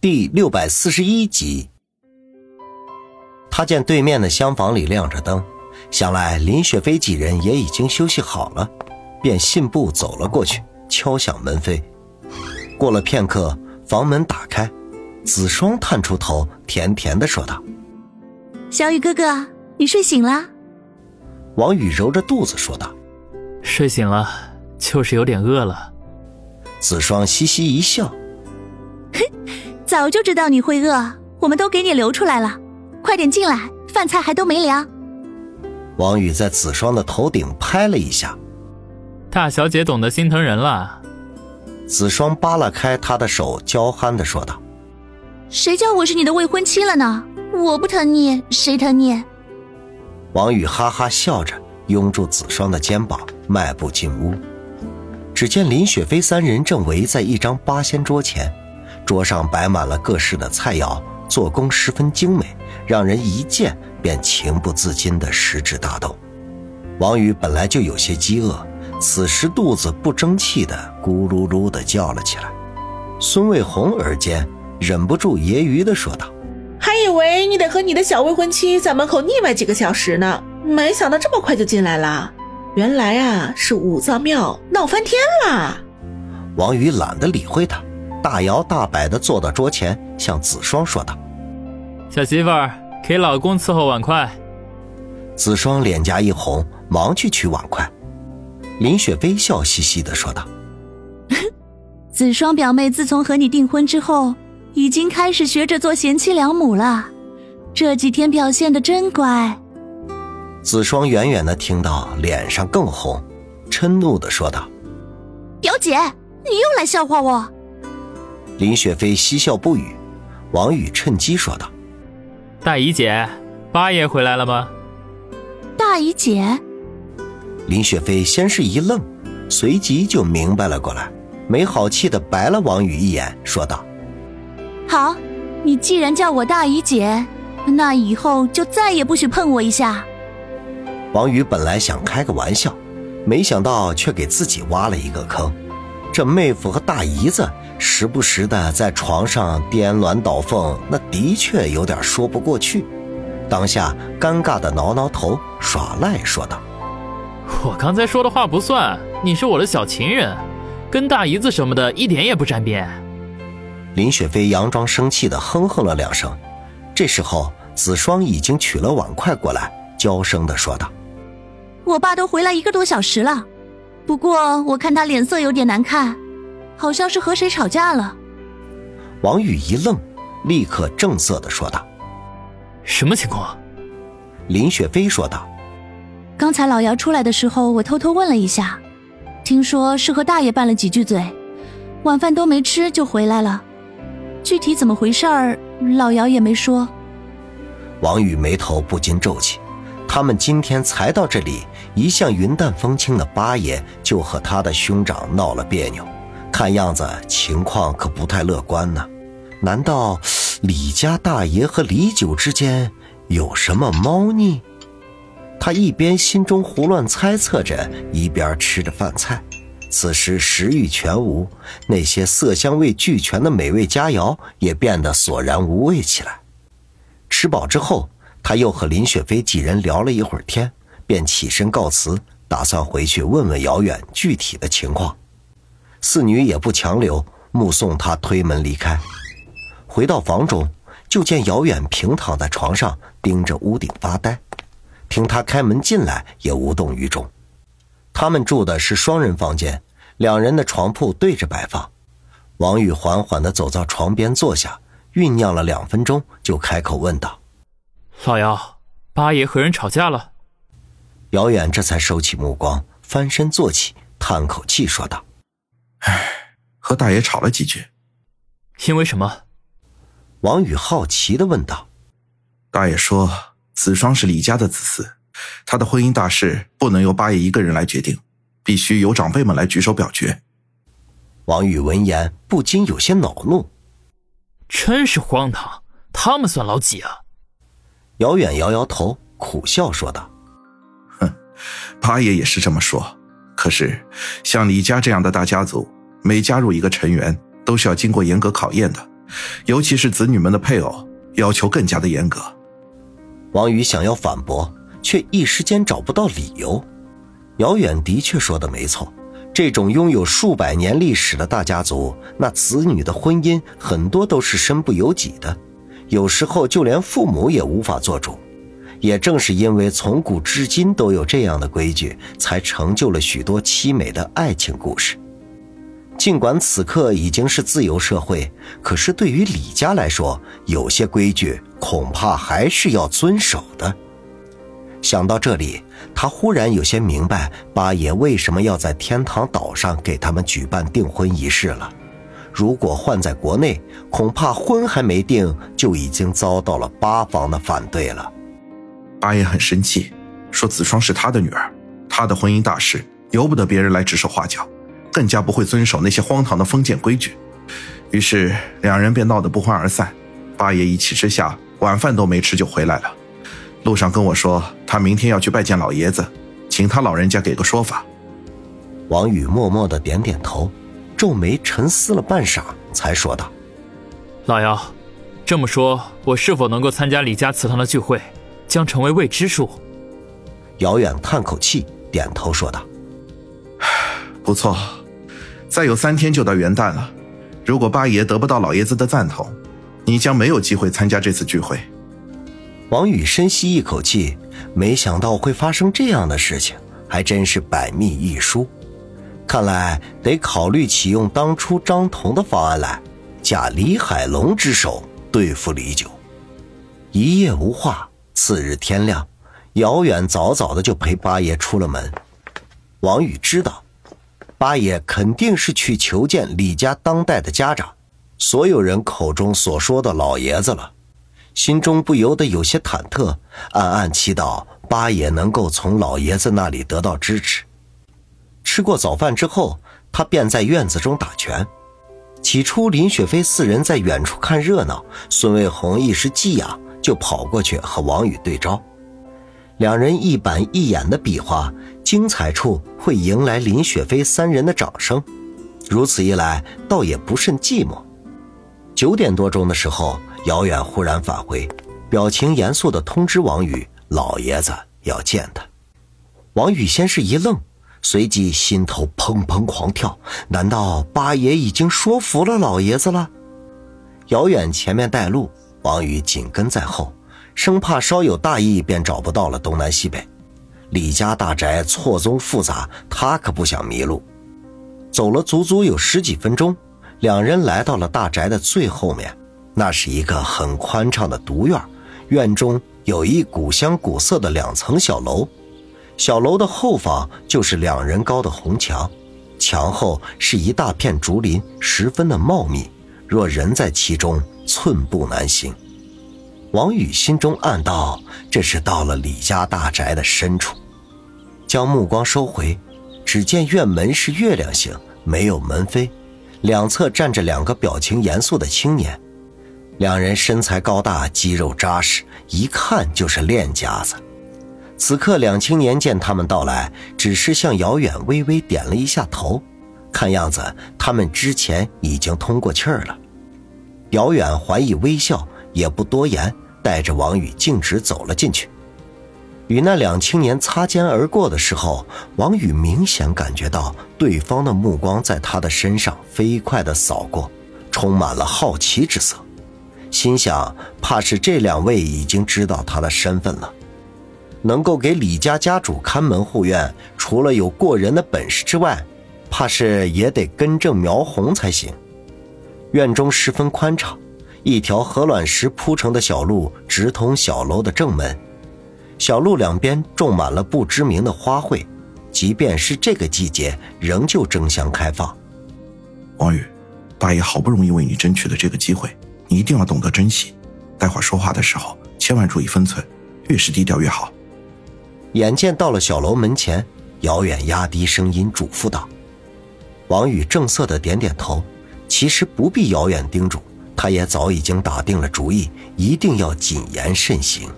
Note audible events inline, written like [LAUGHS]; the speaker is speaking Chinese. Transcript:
第六百四十一集，他见对面的厢房里亮着灯，想来林雪飞几人也已经休息好了，便信步走了过去，敲响门扉。过了片刻，房门打开，子双探出头，甜甜的说道：“小雨哥哥，你睡醒了？”王宇揉着肚子说道：“睡醒了，就是有点饿了。”子双嘻嘻一笑。早就知道你会饿，我们都给你留出来了，快点进来，饭菜还都没凉。王宇在子双的头顶拍了一下，大小姐懂得心疼人了。子双扒拉开他的手，娇憨的说道：“谁叫我是你的未婚妻了呢？我不疼你，谁疼你？”王宇哈哈笑着，拥住子双的肩膀，迈步进屋。只见林雪飞三人正围在一张八仙桌前。桌上摆满了各式的菜肴，做工十分精美，让人一见便情不自禁的食指大动。王宇本来就有些饥饿，此时肚子不争气的咕噜噜的叫了起来。孙卫红耳尖，忍不住揶揄的说道：“还以为你得和你的小未婚妻在门口腻歪几个小时呢，没想到这么快就进来了。原来啊，是五脏庙闹翻天了。”王宇懒得理会他。大摇大摆地坐到桌前，向子双说道：“小媳妇儿，给老公伺候碗筷。”子双脸颊一红，忙去取碗筷。林雪微笑嘻嘻地说道：“ [LAUGHS] 子双表妹自从和你订婚之后，已经开始学着做贤妻良母了，这几天表现的真乖。”子双远远的听到，脸上更红，嗔怒的说道：“表姐，你又来笑话我！”林雪飞嬉笑不语，王宇趁机说道：“大姨姐，八爷回来了吗？”大姨姐，林雪飞先是一愣，随即就明白了过来，没好气的白了王宇一眼，说道：“好，你既然叫我大姨姐，那以后就再也不许碰我一下。”王宇本来想开个玩笑，没想到却给自己挖了一个坑。这妹夫和大姨子。时不时的在床上颠鸾倒凤，那的确有点说不过去。当下尴尬的挠挠头，耍赖说道：“我刚才说的话不算，你是我的小情人，跟大姨子什么的一点也不沾边。”林雪飞佯装生气的哼哼了两声。这时候，子双已经取了碗筷过来，娇声的说道：“我爸都回来一个多小时了，不过我看他脸色有点难看。”好像是和谁吵架了。王宇一愣，立刻正色的说道：“什么情况？”林雪飞说道：“刚才老姚出来的时候，我偷偷问了一下，听说是和大爷拌了几句嘴，晚饭都没吃就回来了。具体怎么回事儿，老姚也没说。”王宇眉头不禁皱起，他们今天才到这里，一向云淡风轻的八爷就和他的兄长闹了别扭。看样子情况可不太乐观呢，难道李家大爷和李九之间有什么猫腻？他一边心中胡乱猜测着，一边吃着饭菜。此时食欲全无，那些色香味俱全的美味佳肴也变得索然无味起来。吃饱之后，他又和林雪飞几人聊了一会儿天，便起身告辞，打算回去问问姚远具体的情况。四女也不强留，目送他推门离开。回到房中，就见姚远平躺在床上，盯着屋顶发呆。听他开门进来，也无动于衷。他们住的是双人房间，两人的床铺对着摆放。王宇缓缓地走到床边坐下，酝酿了两分钟，就开口问道：“老姚，八爷和人吵架了？”姚远这才收起目光，翻身坐起，叹口气说道。唉，和大爷吵了几句。因为什么？王宇好奇的问道。大爷说，子双是李家的子嗣，他的婚姻大事不能由八爷一个人来决定，必须由长辈们来举手表决。王宇闻言不禁有些恼怒。真是荒唐，他们算老几啊？姚远摇摇头，苦笑说道：“哼，八爷也是这么说。”可是，像李家这样的大家族，每加入一个成员，都是要经过严格考验的，尤其是子女们的配偶，要求更加的严格。王宇想要反驳，却一时间找不到理由。姚远的确说的没错，这种拥有数百年历史的大家族，那子女的婚姻很多都是身不由己的，有时候就连父母也无法做主。也正是因为从古至今都有这样的规矩，才成就了许多凄美的爱情故事。尽管此刻已经是自由社会，可是对于李家来说，有些规矩恐怕还是要遵守的。想到这里，他忽然有些明白八爷为什么要在天堂岛上给他们举办订婚仪式了。如果换在国内，恐怕婚还没定就已经遭到了八方的反对了。八爷很生气，说子双是他的女儿，他的婚姻大事由不得别人来指手画脚。更加不会遵守那些荒唐的封建规矩，于是两人便闹得不欢而散。八爷一气之下，晚饭都没吃就回来了。路上跟我说，他明天要去拜见老爷子，请他老人家给个说法。王宇默默的点点头，皱眉沉思了半晌，才说道：“老姚，这么说，我是否能够参加李家祠堂的聚会，将成为未知数。”姚远叹口气，点头说道：“ [SIGHS] 不错。”再有三天就到元旦了，如果八爷得不到老爷子的赞同，你将没有机会参加这次聚会。王宇深吸一口气，没想到会发生这样的事情，还真是百密一疏。看来得考虑启用当初张彤的方案来，假李海龙之手对付李九。一夜无话，次日天亮，姚远早早的就陪八爷出了门。王宇知道。八爷肯定是去求见李家当代的家长，所有人口中所说的老爷子了，心中不由得有些忐忑，暗暗祈祷八爷能够从老爷子那里得到支持。吃过早饭之后，他便在院子中打拳。起初，林雪飞四人在远处看热闹，孙卫红一时急痒，就跑过去和王宇对招。两人一板一眼的比划，精彩处会迎来林雪飞三人的掌声。如此一来，倒也不甚寂寞。九点多钟的时候，姚远忽然返回，表情严肃地通知王宇：“老爷子要见他。”王宇先是一愣，随即心头砰砰狂跳。难道八爷已经说服了老爷子了？姚远前面带路，王宇紧跟在后。生怕稍有大意，便找不到了东南西北。李家大宅错综复杂，他可不想迷路。走了足足有十几分钟，两人来到了大宅的最后面。那是一个很宽敞的独院，院中有一古香古色的两层小楼，小楼的后方就是两人高的红墙，墙后是一大片竹林，十分的茂密。若人在其中，寸步难行。王宇心中暗道：“这是到了李家大宅的深处。”将目光收回，只见院门是月亮形，没有门扉，两侧站着两个表情严肃的青年。两人身材高大，肌肉扎实，一看就是练家子。此刻，两青年见他们到来，只是向姚远微微点了一下头，看样子他们之前已经通过气儿了。姚远怀疑微笑。也不多言，带着王宇径直走了进去。与那两青年擦肩而过的时候，王宇明显感觉到对方的目光在他的身上飞快地扫过，充满了好奇之色。心想，怕是这两位已经知道他的身份了。能够给李家家主看门护院，除了有过人的本事之外，怕是也得根正苗红才行。院中十分宽敞。一条鹅卵石铺成的小路直通小楼的正门，小路两边种满了不知名的花卉，即便是这个季节，仍旧争相开放。王宇，大爷好不容易为你争取的这个机会，你一定要懂得珍惜。待会儿说话的时候，千万注意分寸，越是低调越好。眼见到了小楼门前，姚远压低声音嘱咐道：“王宇，正色的点点头。其实不必遥远叮嘱。”他也早已经打定了主意，一定要谨言慎行。